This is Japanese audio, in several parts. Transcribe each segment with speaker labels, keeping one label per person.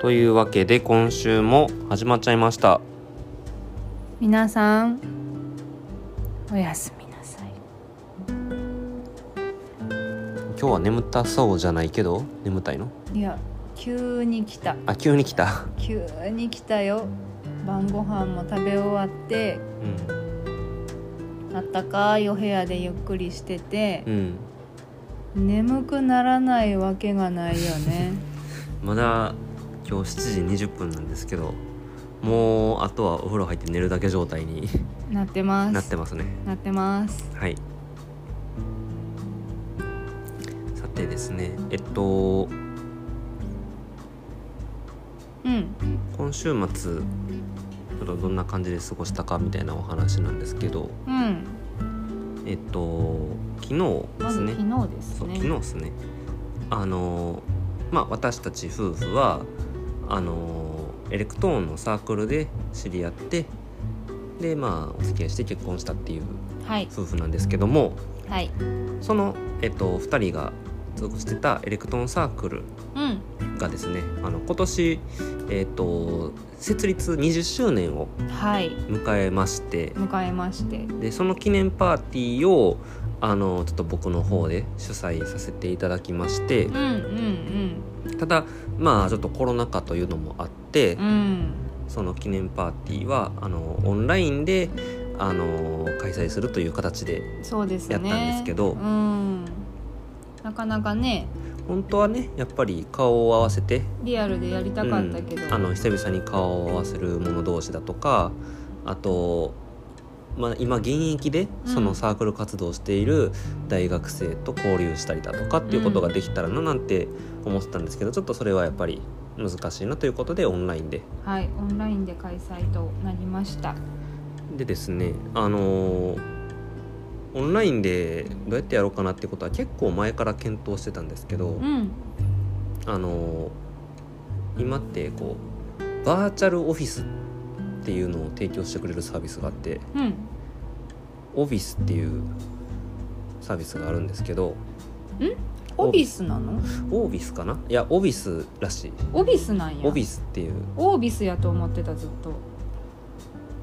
Speaker 1: というわけで今週も始まっちゃいました。
Speaker 2: 皆さんおやすみなさい。
Speaker 1: 今日は眠たそうじゃないけど眠たいの？
Speaker 2: いや急に来た。
Speaker 1: あ急に来た？
Speaker 2: 急に来たよ。晩ご飯も食べ終わって
Speaker 1: うん。
Speaker 2: あったかいお部屋でゆっくりしてて
Speaker 1: うん。
Speaker 2: 眠くならないわけがないよね。
Speaker 1: まだ今日7時20分なんですけどもうあとはお風呂入って寝るだけ状態に
Speaker 2: なってます。
Speaker 1: なってますね。
Speaker 2: なってます。
Speaker 1: はい。さてですねえっと
Speaker 2: うん。
Speaker 1: 今週末ちょっとどんな感じで過ごしたかみたいなお話なんですけど
Speaker 2: うん。
Speaker 1: えっと昨日で
Speaker 2: ますず
Speaker 1: ね
Speaker 2: 昨日です
Speaker 1: そう
Speaker 2: ね
Speaker 1: 昨日ですね。あのまあ私たち夫婦はあのエレクトーンのサークルで知り合ってでまあお付き合いして結婚したっていう
Speaker 2: はい。
Speaker 1: 夫婦なんですけども
Speaker 2: はい。
Speaker 1: その、えっと、2人が属してたエレクトーンサークル
Speaker 2: うん。
Speaker 1: がですねあの今年、えっと、設立20周年を
Speaker 2: はい。
Speaker 1: 迎えまして
Speaker 2: 迎えまして。
Speaker 1: でその記念パーティーをあのちょっと僕の方で主催させていただきまして
Speaker 2: うんうん
Speaker 1: ただまあちょっとコロナ禍というのもあって、
Speaker 2: うん。うん
Speaker 1: その記念パーティーはあのオンラインであの開催するという形で
Speaker 2: そうですね。
Speaker 1: やったんですけど
Speaker 2: うん。なかなかね。
Speaker 1: 本当はねやっぱり顔を合わせて
Speaker 2: リアルでやりたかったけど、
Speaker 1: うん。あの久々に顔を合わせる者同士だとかあと、まあ、今現役でそのサークル活動をしている大学生と交流したりだとかっていうことができたらななんて思ってたんですけどちょっとそれはやっぱり難しいなということでオンラインで。
Speaker 2: はいオンラインで開催となりました。
Speaker 1: でですねあのーオンラインでどうやってやろうかなってことは結構前から検討してたんですけど、
Speaker 2: うん。
Speaker 1: あのー今ってこうバーチャルオフィスっていうのを提供してくれるサービスがあって
Speaker 2: うん。
Speaker 1: オフィスっていうサービスがあるんですけど
Speaker 2: オフィスなの？
Speaker 1: オービスかな？いやオフィスらしい。
Speaker 2: オフィスなんや。
Speaker 1: オフィスっていう。
Speaker 2: オービスやと思ってたずっと。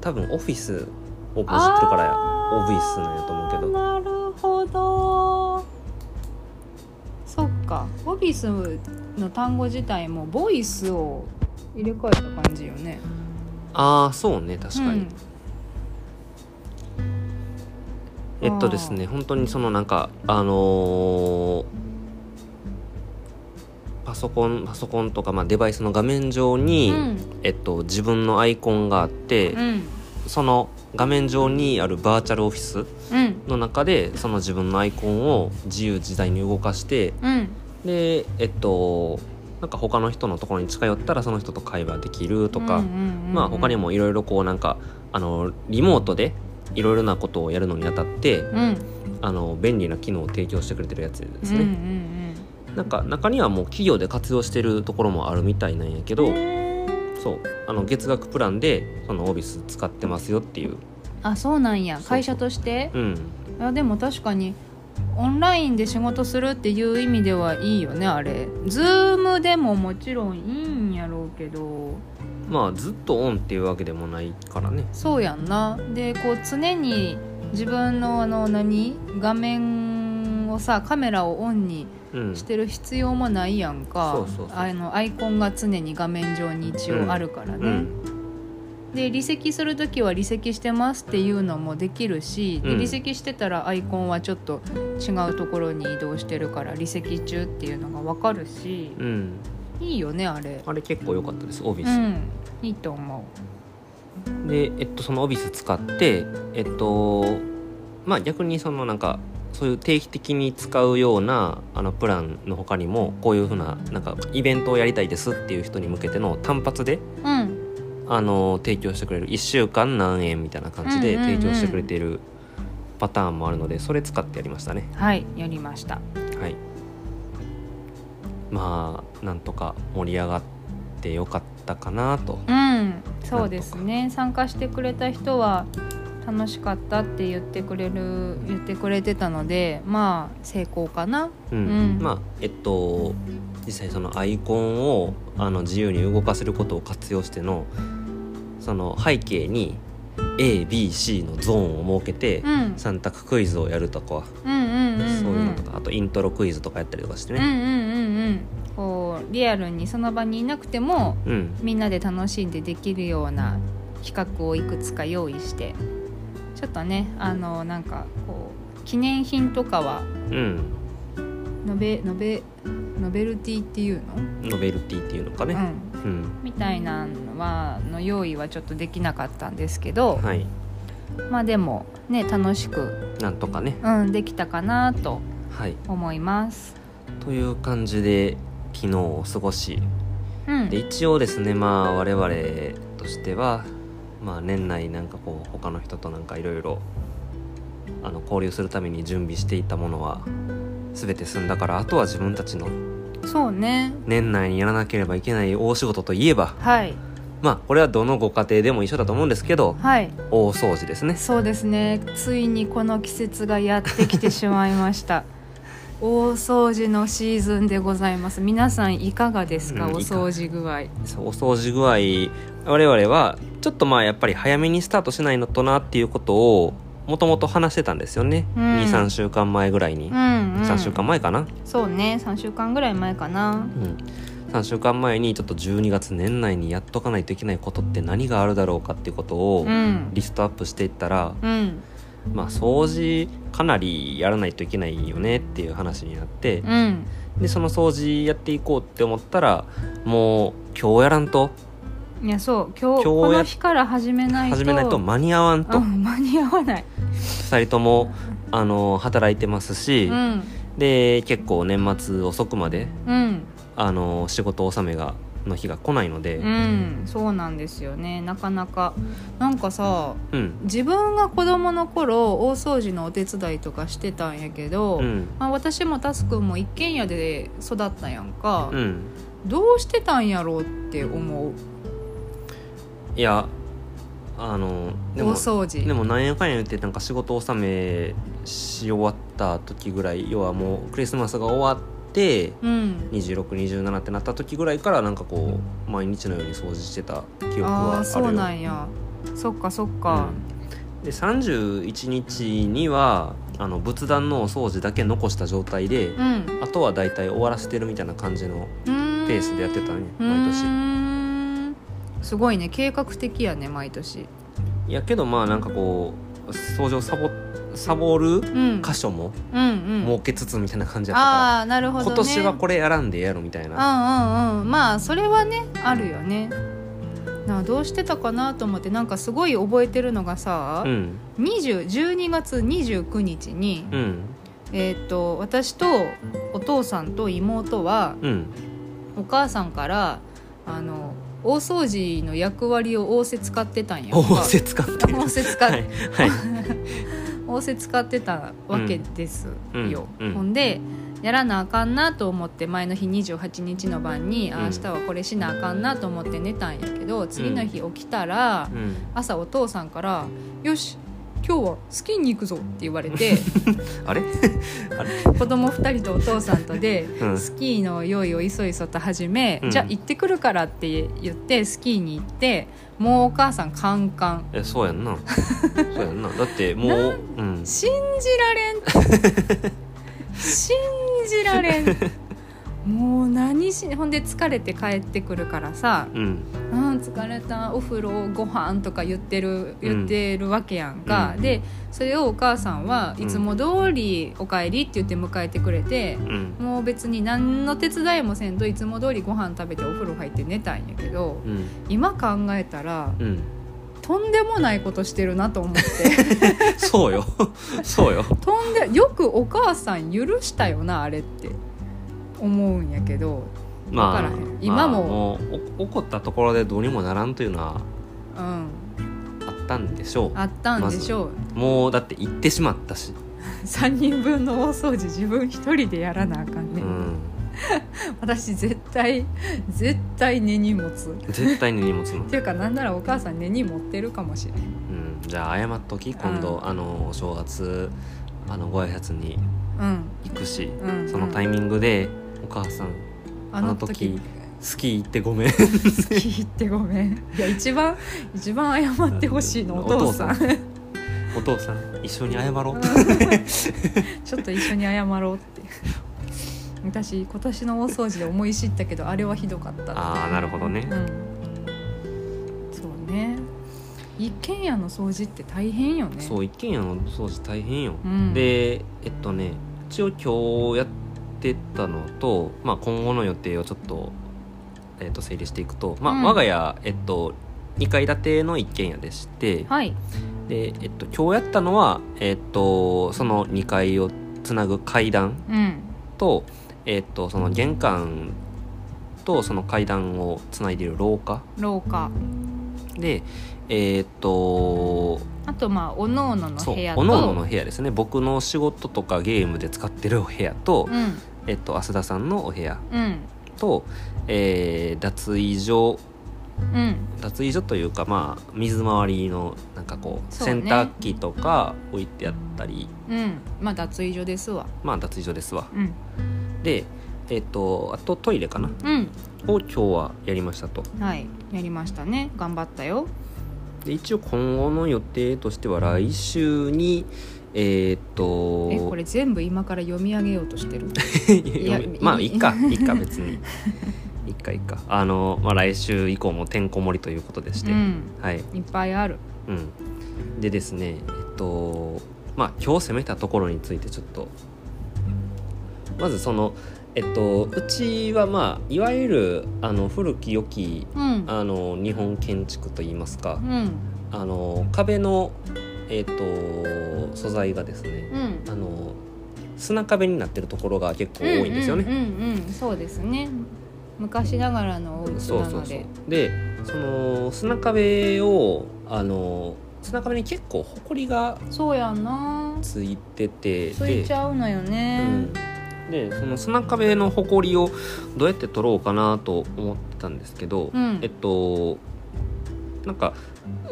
Speaker 1: 多分オフィスをポジってるからオフィスなんやと思うけど。
Speaker 2: なるほど。そっか。オフィスの単語自体もボイスを入れ替えた感じよね
Speaker 1: ああそうね確かに、
Speaker 2: うん。
Speaker 1: えっとですね本当にそのなんかあのーパソコンパソコンとか、まあ、デバイスの画面上に、
Speaker 2: うん。
Speaker 1: えっと、自分のアイコンがあって、
Speaker 2: うん。
Speaker 1: その画面上にあるバーチャルオフィス
Speaker 2: うん。
Speaker 1: の中でその自分のアイコンを自由自在に動かして
Speaker 2: うん。
Speaker 1: でえっとなんか他の人のところに近寄ったらその人と会話できるとか、まあ他にもいろいろこうなんかあのリモートでいろいろなことをやるのにあたって
Speaker 2: うん。
Speaker 1: あの便利な機能を提供してくれてるやつですね、なんか中にはもう企業で活用してるところもあるみたいなんやけ
Speaker 2: うん
Speaker 1: ど、そう。あの月額プランでそのオフィス使ってますよっていう。
Speaker 2: あそうなんや。会社として？
Speaker 1: うん。
Speaker 2: いやでも確かにオンラインで仕事するっていう意味ではいいよねあれ。ズームでももちろんいいんやろうけど。
Speaker 1: まあずっとオンっていうわけでもないからね。
Speaker 2: そうやんな。でこう常に自分のあの何？画面をさカメラをオンに
Speaker 1: うん。
Speaker 2: してる必要もないやんか、あのアイコンが常に画面上に一応あるからね、
Speaker 1: うん
Speaker 2: で離席する時は離席してますっていうのもできるし、で
Speaker 1: うん。
Speaker 2: 離席してたらアイコンはちょっと違うところに移動してるから離席中っていうのが分かるし
Speaker 1: うん。
Speaker 2: いいよねあれ。
Speaker 1: あれ結構良かったですオフィス、
Speaker 2: うん。いいと思
Speaker 1: で、えっと、そのオフィス使ってえっとまあ逆にそのなんかそういう定期的に使うようなあのプランの他にもこういうふうななんかイベントをやりたいですっていう人に向けての単発で
Speaker 2: ううん
Speaker 1: あの提供してくれる1週間何円みたいな感じで提供してくれているパターンもあるのでそれ使ってやりましたね。
Speaker 2: はいやりました。
Speaker 1: はい。まあなんとか盛り上がってよかったかなと。
Speaker 2: うんそうですね。参加してくれた人は楽しかったって言ってくれる言ってくれてたのでまあ成功かな。
Speaker 1: うん。
Speaker 2: うん。
Speaker 1: まあえっと実際そのアイコンをあの自由に動かせることを活用してのその背景に ABC のゾーンを設けて、
Speaker 2: うん。
Speaker 1: 3択クイズをやるとか、そういうのとかあとイントロクイズとかやったりとかしてね。
Speaker 2: うんうんうんうん。こうリアルにその場にいなくても
Speaker 1: うん、
Speaker 2: みんなで楽しんでできるような企画をいくつか用意してちょっとねあのなんかこう記念品とかは
Speaker 1: うん、
Speaker 2: ノベノベノベルティっていうの、
Speaker 1: ノベルティっていうのかね。
Speaker 2: うん、
Speaker 1: うん、
Speaker 2: みたいなのはの用意はちょっとできなかったんですけど、
Speaker 1: はい、
Speaker 2: まあでもね楽しく、
Speaker 1: なんとかね。
Speaker 2: うん、できたかなと
Speaker 1: はい、
Speaker 2: 思います。
Speaker 1: という感じで昨日を過ごし
Speaker 2: うん。
Speaker 1: で一応ですねまあ我々としては、まあ、年内なんかこう他の人となんかいろいろあの交流するために準備していたものは全て済んだからあとは自分たちの
Speaker 2: そうね。
Speaker 1: 年内にやらなければいけない大仕事といえば
Speaker 2: はい
Speaker 1: まあこれはどのご家庭でも一緒だと思うんですけど
Speaker 2: はい。
Speaker 1: 大掃除ですね。
Speaker 2: そうですね。ついにこの季節がやってきてしまいました。大掃除のシーズンでございます。皆さんいかがですか、
Speaker 1: うん
Speaker 2: お掃除具合。
Speaker 1: そうお掃除具合。我々はちょっとまあやっぱり早めにスタートしないのとなっていうことをもともと話してたんですよね、
Speaker 2: うん。
Speaker 1: 23週間前ぐらいに、
Speaker 2: うん、うん、
Speaker 1: 3週間前かな、
Speaker 2: そうね。3週間ぐらい前かな。
Speaker 1: うん、3週間前にちょっと12月年内にやっとかないといけないことって何があるだろうかっていうことを
Speaker 2: うん。
Speaker 1: リストアップしていったら、
Speaker 2: うん。
Speaker 1: まあ掃除かなりやらないといけないよねっていう話になって
Speaker 2: うん。
Speaker 1: でその掃除やっていこうって思ったらもう今日やらんと。
Speaker 2: いやそう。今日
Speaker 1: 今日や
Speaker 2: この日から始めないと。
Speaker 1: 始めないと間に合わんと。
Speaker 2: うん間に合わない。
Speaker 1: 2人ともあの働いてますし、
Speaker 2: うん。
Speaker 1: で結構年末遅くまで
Speaker 2: うん
Speaker 1: あの仕事納めがの日が来ないので、
Speaker 2: うんそうなんですよね。なかなか。なんかさ
Speaker 1: うん。
Speaker 2: 自分が子供の頃大掃除のお手伝いとかしてたんやけど、
Speaker 1: うん。
Speaker 2: まあ、私もタスくんも一軒家で育ったやんか、
Speaker 1: うん。
Speaker 2: どうしてたんやろうって思う？
Speaker 1: いやあので
Speaker 2: 大
Speaker 1: も
Speaker 2: 掃除。
Speaker 1: でもなんやかんや言ってなんか仕事納めし終わった時ぐらい要はもうクリスマスが終わって
Speaker 2: うん。
Speaker 1: 2627ってなった時ぐらいからなんかこう毎日のように掃除してた記憶はある
Speaker 2: そうなんや。そっかそっか。
Speaker 1: うん。で31日にはあの仏壇のお掃除だけ残した状態で、
Speaker 2: うん。
Speaker 1: あとは大体終わらせてるみたいな感じのペースでやってたね
Speaker 2: う
Speaker 1: 毎年
Speaker 2: すごいね。計画的やね毎年。
Speaker 1: いやけどまあなんかこう掃除をサボサボる
Speaker 2: うん。
Speaker 1: 箇所も設けつつみたいな感じやったから、
Speaker 2: ああなるほどね。
Speaker 1: 今年はこれやらんでやろみたいな。
Speaker 2: うんうんうん。まあそれはねあるよね。なあどうしてたかなと思ってなんかすごい覚えてるのがさ、
Speaker 1: うん。
Speaker 2: 20 12月29日に、
Speaker 1: うん。
Speaker 2: えー、と私とお父さんと妹は
Speaker 1: うん。
Speaker 2: お母さんからあの大掃除の役割を仰せ使ってたんや
Speaker 1: 仰せ使ってる。
Speaker 2: 仰せ使っ
Speaker 1: はい。はい
Speaker 2: 仰せ使ってたわけです
Speaker 1: うん
Speaker 2: よ、
Speaker 1: うん。
Speaker 2: ほんでやらなあかんなと思って前の日28日の晩に、あ
Speaker 1: うん。
Speaker 2: 明日はこれしなあかんなと思って寝たんやけど次の日起きたら、
Speaker 1: うん。
Speaker 2: 朝お父さんから「よし今日はスキーに行くぞ」って言われて
Speaker 1: あれ？
Speaker 2: 子供2人とお父さんとで、
Speaker 1: うん。
Speaker 2: スキーの用意をいそいそと始め、
Speaker 1: うん。
Speaker 2: じゃあ行ってくるからって言ってスキーに行ってもうお母さんカンカン。
Speaker 1: えそうやんな。そうやんな。だってもう うん。
Speaker 2: 信じられん。信じられんもう何しほんで疲れて帰ってくるからさ
Speaker 1: うん「
Speaker 2: うん疲れたお風呂ご飯とか言ってる言ってるわけやんか、
Speaker 1: うん。
Speaker 2: でそれをお母さんはいつも通り「おかえり」って言って迎えてくれて、
Speaker 1: うん。
Speaker 2: もう別に何の手伝いもせんといつも通りご飯食べてお風呂入って寝たんやけど
Speaker 1: うん。
Speaker 2: 今考えたら
Speaker 1: うん。
Speaker 2: とんでもないことしてるなと思って。
Speaker 1: そうよ。そうよ。
Speaker 2: とんでよくお母さん許したよなあれって思うんやけどからへん。今も。
Speaker 1: まあも怒ったところでどうにもならんというのは
Speaker 2: うん。
Speaker 1: あったんでしょ
Speaker 2: あったんでしょう、
Speaker 1: うもうだって行ってしまったし、
Speaker 2: 3人分の大掃除自分一人でやらなあかんね、
Speaker 1: うん。
Speaker 2: 私絶対絶対根に持つ。っ
Speaker 1: 絶対に荷物の、
Speaker 2: ていうかなんならお母さん根に持ってるかもしれん。
Speaker 1: うん、じゃあ謝っとき。今度、あのお正月あのご挨拶に
Speaker 2: うん。
Speaker 1: 行くし、
Speaker 2: うん。
Speaker 1: そのタイミングでお母さん。
Speaker 2: あの時。
Speaker 1: スキー行ってごめん。
Speaker 2: 聞いてごめん。いや一番一番謝ってほしいのお父さん。
Speaker 1: おお父さん一緒に謝ろう。
Speaker 2: ちょっと一緒に謝ろうって。私今年の大掃除で思い知ったけどあれはひどかった
Speaker 1: ああなるほどね。
Speaker 2: うん。そうね。一軒家の掃除って大変よね。
Speaker 1: そう一軒家の掃除大変よ、
Speaker 2: うん。
Speaker 1: でえっとね一応今日やってたのと、まあ、今後の予定をちょっと,、えっと整理していくと、まあ
Speaker 2: うん。
Speaker 1: 我が家、えっと、2階建ての一軒家でして
Speaker 2: はい。
Speaker 1: で、えっと、今日やったのは、えっと、その2階をつなぐ階段
Speaker 2: うん。
Speaker 1: と、えっと、その玄関とその階段をつないでいる廊下
Speaker 2: 廊下。
Speaker 1: でえっと
Speaker 2: あとまあおのおのの部屋と。
Speaker 1: おのおのの部屋ですね。僕の仕事とかゲームで使ってるお部屋と、
Speaker 2: うん。
Speaker 1: えっと、増田さんのお部屋
Speaker 2: うん。
Speaker 1: と、えー脱衣所
Speaker 2: うん。
Speaker 1: 脱衣所というかまあ水回りのなんかこう洗濯機とか置いてあったり。
Speaker 2: うん。まあ脱衣所ですわ。
Speaker 1: まあ脱衣所ですわ。
Speaker 2: うん。
Speaker 1: でえっとあとトイレかな。
Speaker 2: うん。
Speaker 1: を今日はやりましたと。
Speaker 2: はい。やりましたね。頑張ったよ
Speaker 1: で一応今後の予定としては来週にえーっと
Speaker 2: えこれ全部今から読み上げようとしてる？
Speaker 1: い
Speaker 2: や
Speaker 1: まあ
Speaker 2: い
Speaker 1: いいかいいか別に。いいかいいか。あの、まあ、来週以降もてんこ盛りということでして、
Speaker 2: うん。
Speaker 1: はい、
Speaker 2: いっぱいある。
Speaker 1: うん、でですねえっとまあ今日攻めたところについてちょっと。まずそのえっとうちはまあいわゆるあの古き良き
Speaker 2: うん。
Speaker 1: あの日本建築といいますか
Speaker 2: うん。
Speaker 1: あの壁のえっと素材がですね
Speaker 2: うん。
Speaker 1: あの砂壁になってるところが結構多いんですよね。
Speaker 2: うんうんうんうん。そうですね。昔ながらのお家
Speaker 1: そうそうそう。
Speaker 2: なので
Speaker 1: でその砂壁をあの砂壁に結構ほこりが
Speaker 2: そうやんな。
Speaker 1: ついてて
Speaker 2: ついちゃうのよね。
Speaker 1: うん、でその砂壁のほこりをどうやって取ろうかなと思ってたんですけど、
Speaker 2: うん。
Speaker 1: えっとなんか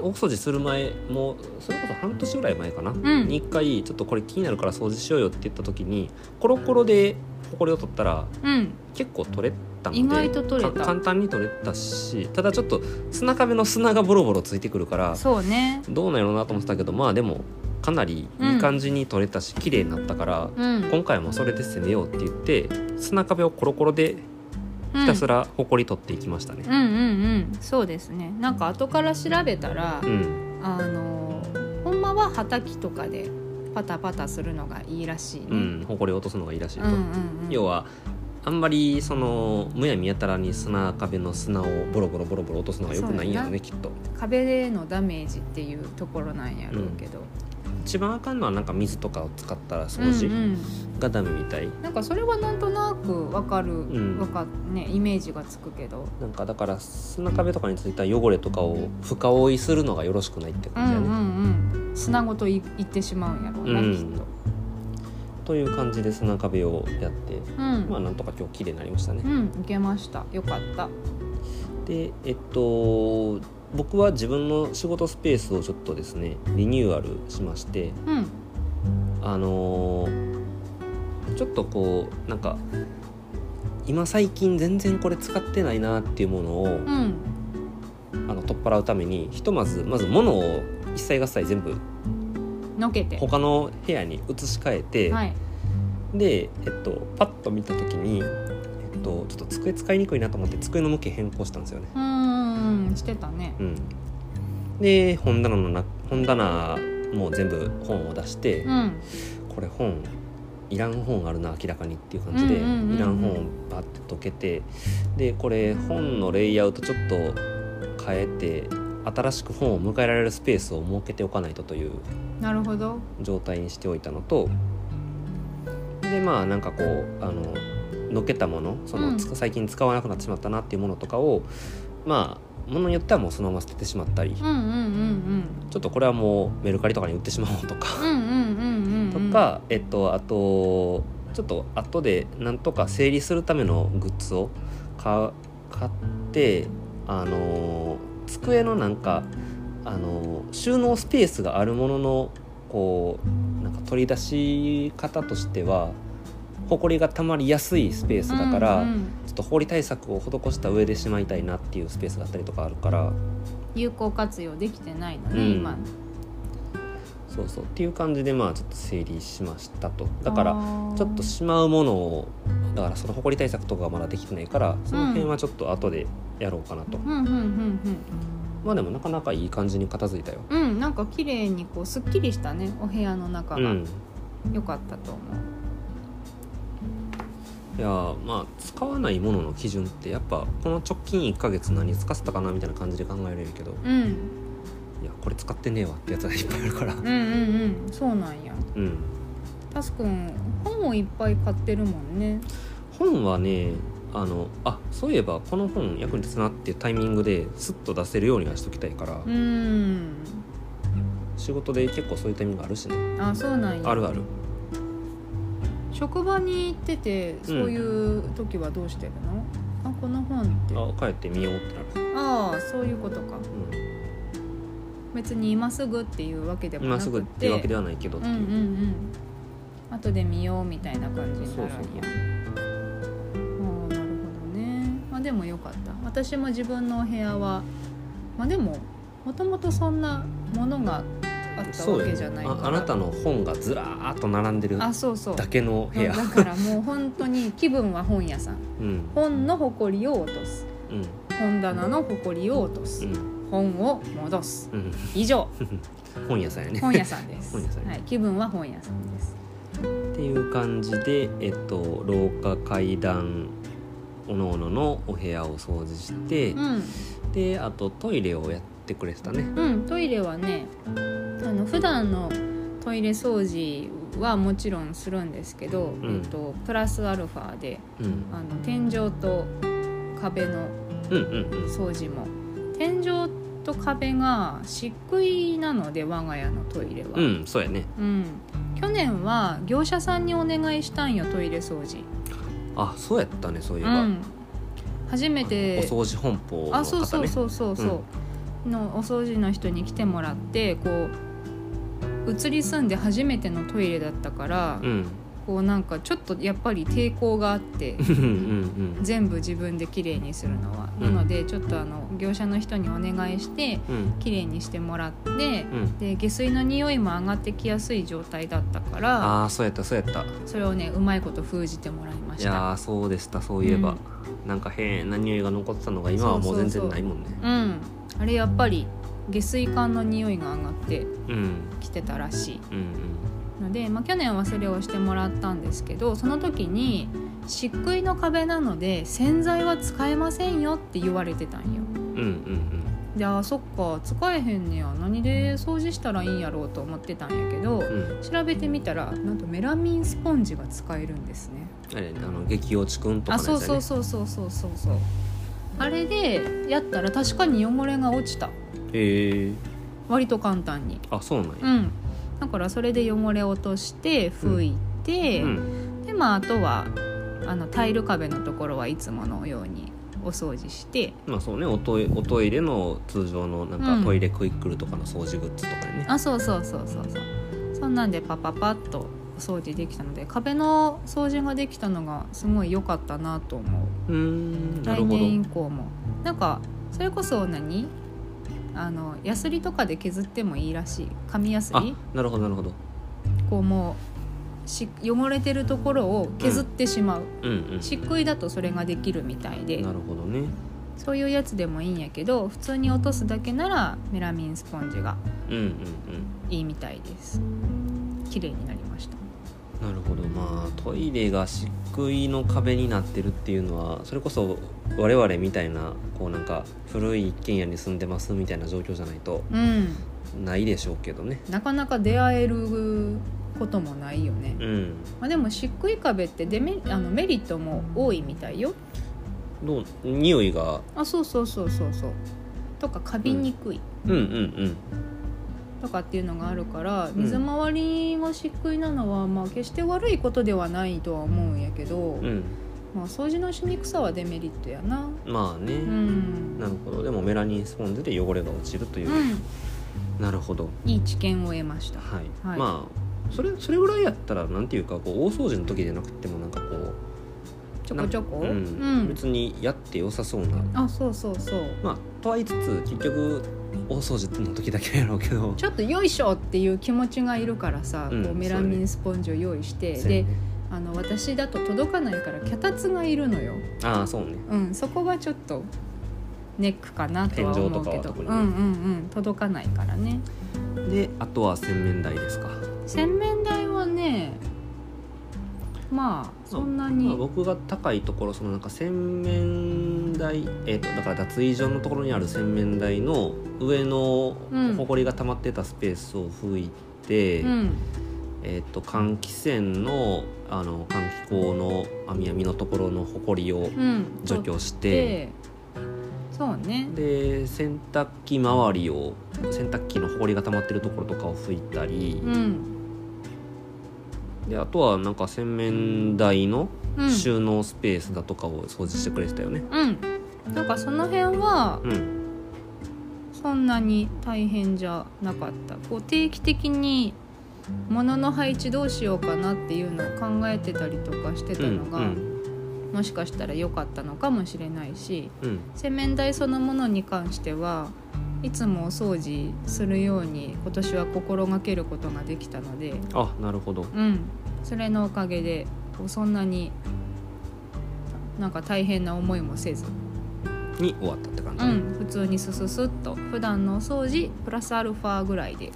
Speaker 1: 大掃除する前もうそれこそ半年ぐらい前かな、
Speaker 2: ん。
Speaker 1: に1回ちょっとこれ気になるから掃除しようよって言った時にコロコロでほこりを取ったら
Speaker 2: うん。
Speaker 1: 結構取れたので
Speaker 2: 意外と取れた。
Speaker 1: か簡単に取れたしただちょっと砂壁の砂がボロボロついてくるから
Speaker 2: そうね。
Speaker 1: どうなんやろうなと思ってたけどまあでもかなりいい感じに取れたし、綺麗になったから、
Speaker 2: うん。
Speaker 1: 今回もそれで攻めようって言って砂壁をコロコロでひたすらほこり取っていきましたね。
Speaker 2: うんうんうん。そうですね。なんか後から調べたら、
Speaker 1: うん、
Speaker 2: あのほんまは畑とかでパタパタするのがいいらしいね、
Speaker 1: うん、ほこりを落とすのがいいらしいと、
Speaker 2: うんうんうん。
Speaker 1: 要はあんまりそのむやみやたらに砂壁の砂をボロボロボロボロ落とすのがよくないんやろねきっと。
Speaker 2: 壁でのダメージっていうところなんやろうけど、
Speaker 1: 一番あかんのはなんか水とかを使ったら掃除
Speaker 2: うんうん。
Speaker 1: がダメみたい、
Speaker 2: なんかそれはなんとなくわかる、
Speaker 1: ん。
Speaker 2: わかねイメージがつくけど。
Speaker 1: なんかだから砂壁とかについた汚れとかを深追いするのがよろしくないって
Speaker 2: うん
Speaker 1: 感じだね、
Speaker 2: うんうん砂ごといいってしまうんやろうな、
Speaker 1: うん
Speaker 2: きっと
Speaker 1: という感じで砂壁をやって
Speaker 2: うん、
Speaker 1: まあなんとか今日綺麗になりましたね、
Speaker 2: うんいけましたよかった
Speaker 1: でえっと僕は自分の仕事スペースをちょっとですねリニューアルしまして
Speaker 2: うん。
Speaker 1: あのーちょっとこうなんか今最近全然これ使ってないなっていうものを、
Speaker 2: うん。
Speaker 1: あの取っ払うためにひとまずまず物を一切合切全部
Speaker 2: のけて。
Speaker 1: 他の部屋に移し替えて、
Speaker 2: はい。
Speaker 1: で、えっと、パッと見た時に、えっと、ちょっと机使いにくいなと思って机の向き変更したんですよね。
Speaker 2: うーんしてたね。
Speaker 1: うん、で本棚のな本棚も全部本を出して、
Speaker 2: うん。
Speaker 1: これ本いらん本あるな明らかにっていう感じで、いらん本をバッて解けてでこれ本のレイアウトちょっと変えて新しく本を迎えられるスペースを設けておかないとという
Speaker 2: なるほど。
Speaker 1: 状態にしておいたのとでまあなんかこうあののけたものその、
Speaker 2: うん。
Speaker 1: つ最近使わなくなってしまったなっていうものとかをまあものによってはもうそのまま捨ててしまったり、
Speaker 2: うんうんうん
Speaker 1: ちょっとこれはもうメルカリとかに売ってしまおうとか、
Speaker 2: うんうんうんうんうん。
Speaker 1: とか、えっとあとちょっと後でなんとか整理するためのグッズを買買ってあの机のなんかあの収納スペースがあるもののこうなんか取り出し方としてはほこりがたまりやすいスペースだから、
Speaker 2: うんうん。
Speaker 1: ちょっとほこり対策を施した上でしまいたいなっていうスペースがあったりとかあるから
Speaker 2: 有効活用できてないのね、
Speaker 1: うん。
Speaker 2: 今。
Speaker 1: そうそう。っていう感じでまあちょっと整理しましたと。だからちょっとしまうものをだからそのほこり対策とかがまだできてないからその辺はちょっと後でやろうかなと、
Speaker 2: うん。うんうん
Speaker 1: まあでもなかなかいい感じに片付いたよ。
Speaker 2: うん。うん。なんか綺麗にこうすっきりしたねお部屋の中が
Speaker 1: うん。
Speaker 2: 良かったと思う、
Speaker 1: いやーまあ使わないものの基準ってやっぱこの直近1ヶ月何使ってたかなみたいな感じで考えれるけど。
Speaker 2: うん、
Speaker 1: いやこれ使ってねえわってやつがいっぱいあるから。
Speaker 2: うんうんうん。そうなんや。
Speaker 1: うん。
Speaker 2: タスくん本をいっぱい買ってるもんね。
Speaker 1: 本はねあのあそういえばこの本役に立つなっていうタイミングですっと出せるようにはしときたいから、
Speaker 2: うん。
Speaker 1: 仕事で結構そういうタイミングあるしね。
Speaker 2: あそうなんや。
Speaker 1: あるある
Speaker 2: 職場に行っててそういう時はどうしてるの、あこの本って。
Speaker 1: あ帰ってみようってなる、
Speaker 2: ああそういうことか。
Speaker 1: う
Speaker 2: 別に今すぐっていうわけで
Speaker 1: ん、
Speaker 2: もなくて。
Speaker 1: 今すぐっていうわけではないけどっていう、
Speaker 2: うんうんうん。後で見ようみたいな感じになるんや。
Speaker 1: そうそう。
Speaker 2: ああなるほどね。まあでもよかった。私も自分のお部屋はまあでももともとそんなものがあったわ
Speaker 1: そうよ
Speaker 2: けじゃないから。
Speaker 1: ああなたの本がずらーっと並んでる
Speaker 2: あそうそう。
Speaker 1: だけの部屋。
Speaker 2: だからもう本当に気分は本屋さん。
Speaker 1: うん。
Speaker 2: 本の埃を落とす。
Speaker 1: うん。
Speaker 2: 本棚の埃を落とす、
Speaker 1: うん。
Speaker 2: 本を戻す。
Speaker 1: うん。
Speaker 2: 以上。
Speaker 1: 本屋さんやね。
Speaker 2: 本屋さんです。
Speaker 1: 本屋さん
Speaker 2: はい、気分は本屋さんです。
Speaker 1: っていう感じで、えっと、廊下階段おのおののお部屋を掃除して、
Speaker 2: うん。
Speaker 1: であとトイレをやってくれてたね。
Speaker 2: うん、トイレはねあの普段のトイレ掃除はもちろんするんですけど、
Speaker 1: うん。
Speaker 2: えっと、プラスアルファで
Speaker 1: うん。
Speaker 2: あの天井と壁の
Speaker 1: うんうんうん。
Speaker 2: 掃除も。天井と壁が漆喰なので我が家のトイレは、
Speaker 1: うんそうやね。
Speaker 2: うん。去年は業者さんにお願いしたんよトイレ掃除、
Speaker 1: あそうやったねそういえば、
Speaker 2: うん、初めて
Speaker 1: お掃除本舗の方ね。
Speaker 2: あそうそうそうそうそう、のお掃除の人に来てもらってこう移り住んで初めてのトイレだったから、
Speaker 1: うん。
Speaker 2: こうなんかちょっとやっぱり抵抗があって
Speaker 1: うんうん
Speaker 2: 全部自分で綺麗にするのは、
Speaker 1: うん。
Speaker 2: なのでちょっとあの業者の人にお願いして
Speaker 1: うん。
Speaker 2: 綺麗にしてもらって、
Speaker 1: うん。
Speaker 2: で下水の匂いも上がってきやすい状態だったから
Speaker 1: ああそうやったそうやった。
Speaker 2: それをねうまいこと封じてもらいま
Speaker 1: いや
Speaker 2: した
Speaker 1: ーそうでしたそういえば、なんか変な匂いが残ってたのが今はもう。全然ないもんね。
Speaker 2: うんあれやっぱり下水管の匂いが上がって
Speaker 1: うん
Speaker 2: きてたらしい。
Speaker 1: うん。
Speaker 2: ので、まあ、去年はそれをしてもらったんですけどその時に漆喰の壁なので洗剤は使えませんよって言われてたんよ。
Speaker 1: うんうんうん。
Speaker 2: であそっか使えへんねや。何で掃除したらいいんやろうと思ってたんやけど
Speaker 1: うん。うん
Speaker 2: 調べてみたらなんとメラミンスポンジが使えるんですね。
Speaker 1: あれあの激落ちくんとかね。
Speaker 2: そうそうそうそうそうそうそうあれでやったら確かに汚れが落ちた。
Speaker 1: へえ。
Speaker 2: 割と簡単に。
Speaker 1: あそうなんや。
Speaker 2: うん。だからそれで汚れ落として拭いて、
Speaker 1: うん。
Speaker 2: でまああとはあのタイル壁のところはいつものようにお掃除して。
Speaker 1: まあそうね。おトイおトイレの通常のなん
Speaker 2: うん。
Speaker 1: かトイレクイックルとかの掃除グッズとかね、
Speaker 2: あそうそうそうそうそう。そんなんでパパパッとお掃除できたので壁の掃除ができたのがすごい良かったなと思う。来年以降も。なんかそれこそ何？あのヤスリとかで削ってもいいらしい。紙ヤス
Speaker 1: あ
Speaker 2: リ
Speaker 1: なるほどなるほど。
Speaker 2: こうもうし汚れてるところを削ってしまう、
Speaker 1: うんうん
Speaker 2: 漆喰だとそれができるみたいで。
Speaker 1: なるほどね。
Speaker 2: そういうやつでもいいんやけど普通に落とすだけならメラミンスポンジが
Speaker 1: うんうん
Speaker 2: いいみたいです。綺麗になりました。
Speaker 1: うんなるほど。まあトイレが漆喰の壁になってるっていうのはそれこそ我々みたいなこうなんか古い一軒家に住んでますみたいな状況じゃないと
Speaker 2: うん。
Speaker 1: ないでしょうけどね。
Speaker 2: なかなか出会えることもないよね、
Speaker 1: うん。
Speaker 2: まあ、でも漆喰壁ってデメあのメリットも多いみたいよ。
Speaker 1: どう匂いが。
Speaker 2: あそうそうそうそうそう。とかカビにくい。
Speaker 1: うんうん
Speaker 2: とかっていうのがあるから
Speaker 1: ん。
Speaker 2: 水回りが漆喰なのはまあ決して悪いことではないとは思うんやけど、
Speaker 1: うん。うん
Speaker 2: まあ、掃除のしにくさはデメリットやな。
Speaker 1: まあね、
Speaker 2: うん。
Speaker 1: なるほど。でもメラニンスポンジで汚れが落ちるという、
Speaker 2: うん。
Speaker 1: なるほど。
Speaker 2: いい知見を得ました。
Speaker 1: はい、
Speaker 2: はい。
Speaker 1: まあそれそれぐらいやったらなんていうかこう大掃除の時じゃなくてもなんかこう
Speaker 2: ちょこちょこ？
Speaker 1: 別にやって良さそうな。
Speaker 2: あそうそうそう。
Speaker 1: まあとは言いつつ結局大掃除の時だけやろうけど。
Speaker 2: ちょっとよいしょっていう気持ちがいるからさ、
Speaker 1: うん
Speaker 2: こうメラミンスポンジを用意して、で
Speaker 1: そうやね。
Speaker 2: あの私だと届かないから脚立がいるのよ、
Speaker 1: ああそうね。
Speaker 2: うん、そこがちょっとネックかなとは思うけ
Speaker 1: 天井とかは
Speaker 2: ど、
Speaker 1: 特に。ね
Speaker 2: うんうんうん届かないからね。
Speaker 1: であとは洗面台ですか？
Speaker 2: 洗面台はねまあそんな
Speaker 1: まあ、
Speaker 2: に、
Speaker 1: 僕が高いところそのなんか洗面台、えー、とだから脱衣所のところにある洗面台の上の
Speaker 2: うん
Speaker 1: ほこりが溜まってたスペースを拭いて、
Speaker 2: うん。
Speaker 1: えー、と換気扇のあの換気口の網網のところのほこりを
Speaker 2: うん。
Speaker 1: 除去して、
Speaker 2: でそうね。
Speaker 1: で洗濯機周りを洗濯機のほこりが溜まってるところとかを拭いたり、
Speaker 2: うん
Speaker 1: であとはなんか洗面台の
Speaker 2: うん。
Speaker 1: 収納スペースだとかを掃除してくれてたよね。
Speaker 2: うん。なんかその辺は
Speaker 1: うん。
Speaker 2: そんなに大変じゃなかった。こう定期的に物の配置どうしようかなっていうのを考えてたりとかしてたのが、
Speaker 1: うん。
Speaker 2: もしかしたら良かったのかもしれないし
Speaker 1: うん。
Speaker 2: 洗面台そのものに関してはいつもお掃除するように今年は心がけることができたので
Speaker 1: あなるほど。
Speaker 2: うん。それのおかげでそんなになんか大変な思いもせず、
Speaker 1: に終わったって感じ、
Speaker 2: うん、普通にスススッと。普段のお掃除プラスアルファぐらいで。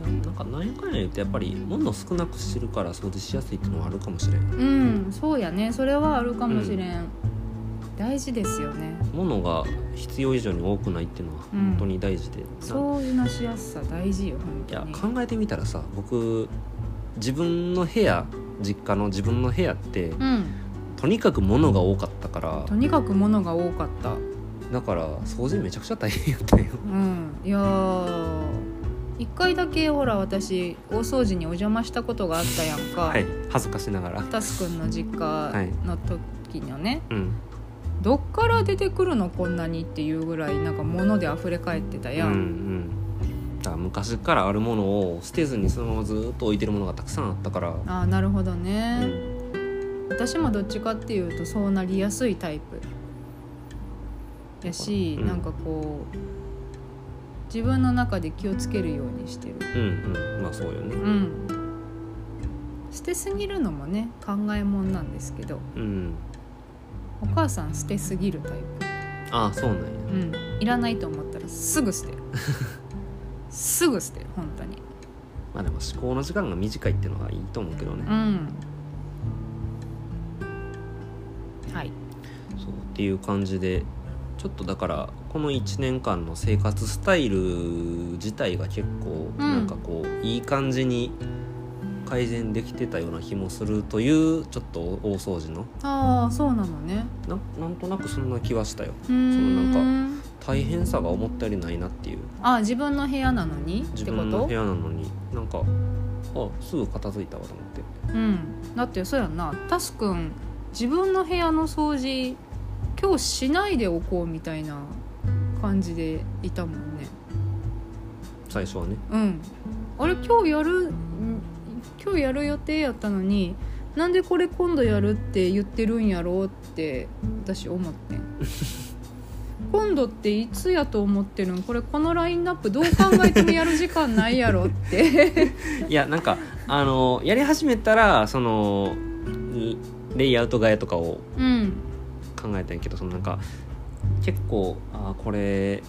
Speaker 1: なんか何やかんや言ってやっぱり物少なくしてるから掃除しやすいっていうのはあるかもしれん。
Speaker 2: うん。そうやね。それはあるかもしれん、大事ですよね。
Speaker 1: 物が必要以上に多くないっていうのは
Speaker 2: うん。
Speaker 1: 本当に大事で、な
Speaker 2: 掃除のしやすさ大事よ本当に。
Speaker 1: 考えてみたらさ僕自分の部屋実家の自分の部屋って
Speaker 2: うん。
Speaker 1: とにかく物が多かったから。
Speaker 2: とにかく物が多かった。
Speaker 1: だから掃除めちゃくちゃ大変やったよ。
Speaker 2: うん。いやー一回だけほら私大掃除にお邪魔したことがあったやんか、
Speaker 1: はい恥ずかしながら
Speaker 2: タスくんの実家の時のね、
Speaker 1: うん
Speaker 2: どっから出てくるのこんなにっていうぐらいなんか物で溢れ返ってたや、
Speaker 1: うんうん。んだから昔からあるものを捨てずにそのままずっと置いてるものがたくさんあったから、
Speaker 2: ああなるほど
Speaker 1: う
Speaker 2: ね、
Speaker 1: ん。
Speaker 2: 私もどっちかっていうとそうなりやすいタイプ。やし、
Speaker 1: うん。
Speaker 2: なんかこう自分の中で気をつけるようにしてる。
Speaker 1: うんうん。まあそうよね。
Speaker 2: うん。捨てすぎるのもね考えもんなんですけど。
Speaker 1: うん
Speaker 2: お母さん捨てすぎるタイ
Speaker 1: ああそうなんや。
Speaker 2: プうん。いらないと思ったらすぐ捨てる。すぐ捨てる本当に。
Speaker 1: まあでも思考の時間が短いっていうのはいいと思うけどね、
Speaker 2: うん。はい。
Speaker 1: そうっていう感じでちょっとだからこの1年間の生活スタイル自体が結構
Speaker 2: ん
Speaker 1: なんかこういい感じに改善できてたような気もするというちょっと大掃除の。
Speaker 2: ああそうなのね。
Speaker 1: ななんとなくそんな気はしたよ。そのなん大変さが思ったよりないなっていう。
Speaker 2: あ自分の部屋なのに？ってこと？
Speaker 1: 自分の部屋なのに。なんかあすぐ片付いたわと思って。
Speaker 2: うん。だってそうやんな。タスくん自分の部屋の掃除今日しないでおこうみたいな感じでいたもんね。
Speaker 1: 最初はね。
Speaker 2: うん。あれ今日やるん今日やる予定やったのになんでこれ今度やるって言ってるんやろうって私思ってん。今度っていつやと思ってるん？これこのラインナップどう考えてもやる時間ないやろって。
Speaker 1: いやなんかあのやり始めたらそのいレイアウト替えとかを
Speaker 2: うん。
Speaker 1: 考えたんやけどそのなんか結構あーこれ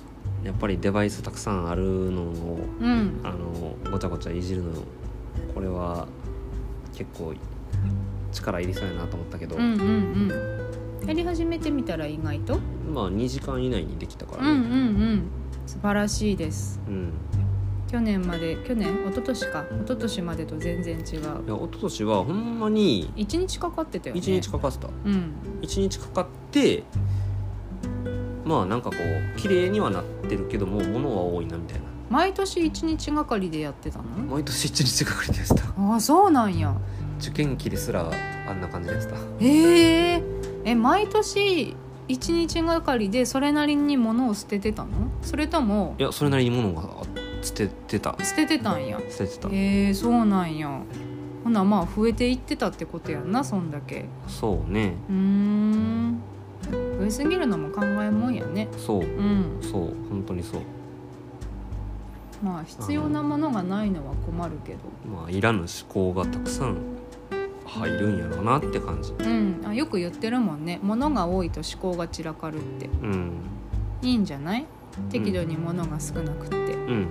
Speaker 1: やっぱりデバイスたくさんあるのを
Speaker 2: うん。
Speaker 1: あのごちゃごちゃいじるのこれは結構力いりそうやなと思ったけど、
Speaker 2: うんうんうん。やり始めてみたら意外と？
Speaker 1: まあ2時間以内にできたか
Speaker 2: うんうんう
Speaker 1: らね
Speaker 2: ん。素晴らしいです。
Speaker 1: うん、
Speaker 2: 去年まで去年？一昨年か。一昨年までと全然違う。
Speaker 1: いや一昨年はほんまに
Speaker 2: 一日かかってたよね。
Speaker 1: 1日かかってた。
Speaker 2: うん。
Speaker 1: 1日かかってまあなんかこう綺麗にはなってるけども物は多いなみたいな
Speaker 2: 毎年一日がかりでやってたの？
Speaker 1: 毎年1日かかりでした。
Speaker 2: ああそうなんや。
Speaker 1: 受験期ですらあんな感じでした。
Speaker 2: えええ毎年一日がかりでそれなりに物を捨ててたの？それとも
Speaker 1: いやそれなりに物が捨ててた。
Speaker 2: 捨ててたんや。
Speaker 1: 捨ててた。
Speaker 2: へえそうなんや。ほなまあ増えていってたってことやんなそんだけ。
Speaker 1: そうね。
Speaker 2: うーん。増えすぎるのも考えもんやね。
Speaker 1: そう。
Speaker 2: うん。
Speaker 1: そう。本当にそう
Speaker 2: まあ必要なものがないのは困るけど。
Speaker 1: まあいらぬ思考がたくさん入るんやろうなって感じ。
Speaker 2: うん。あよく言ってるもんね。物が多いと思考が散らかるって。
Speaker 1: うん。
Speaker 2: いいんじゃない？適度に物が少なくって。
Speaker 1: うん。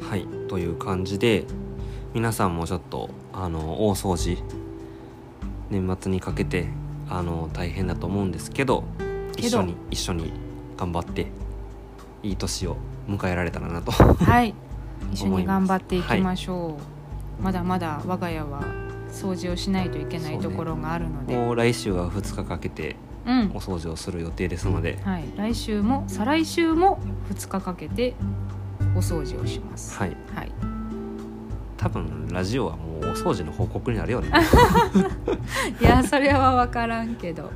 Speaker 1: はい。という感じで皆さんもちょっとあの大掃除年末にかけてあの大変だと思うんですけど
Speaker 2: けど。
Speaker 1: 一緒に一緒に頑張っていい年を迎えられたらなと。
Speaker 2: はい。一緒に頑張っていきましょう、まだまだ我が家は掃除をしないといけないところがあるので。
Speaker 1: もう来週は2日かけて
Speaker 2: うん。
Speaker 1: お掃除をする予定ですので。
Speaker 2: はい、来週も再来週も2日かけてお掃除をします。
Speaker 1: はい。
Speaker 2: はい、
Speaker 1: 多分ラジオはもうお掃除の報告になるよね。
Speaker 2: いやそれは分からんけど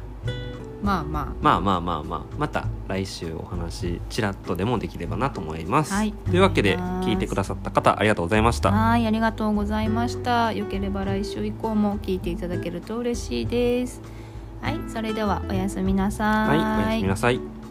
Speaker 2: まあま
Speaker 1: まあまあまあまあ。また来週お話ちらっとでもできればなと思います、
Speaker 2: はい。
Speaker 1: というわけで聞いてくださった方ありがとうございました。
Speaker 2: あはいありがとうございました。よければ来週以降も聞いていただけると嬉しいです。はいそれではおやすみなさ
Speaker 1: はいおやすみなさい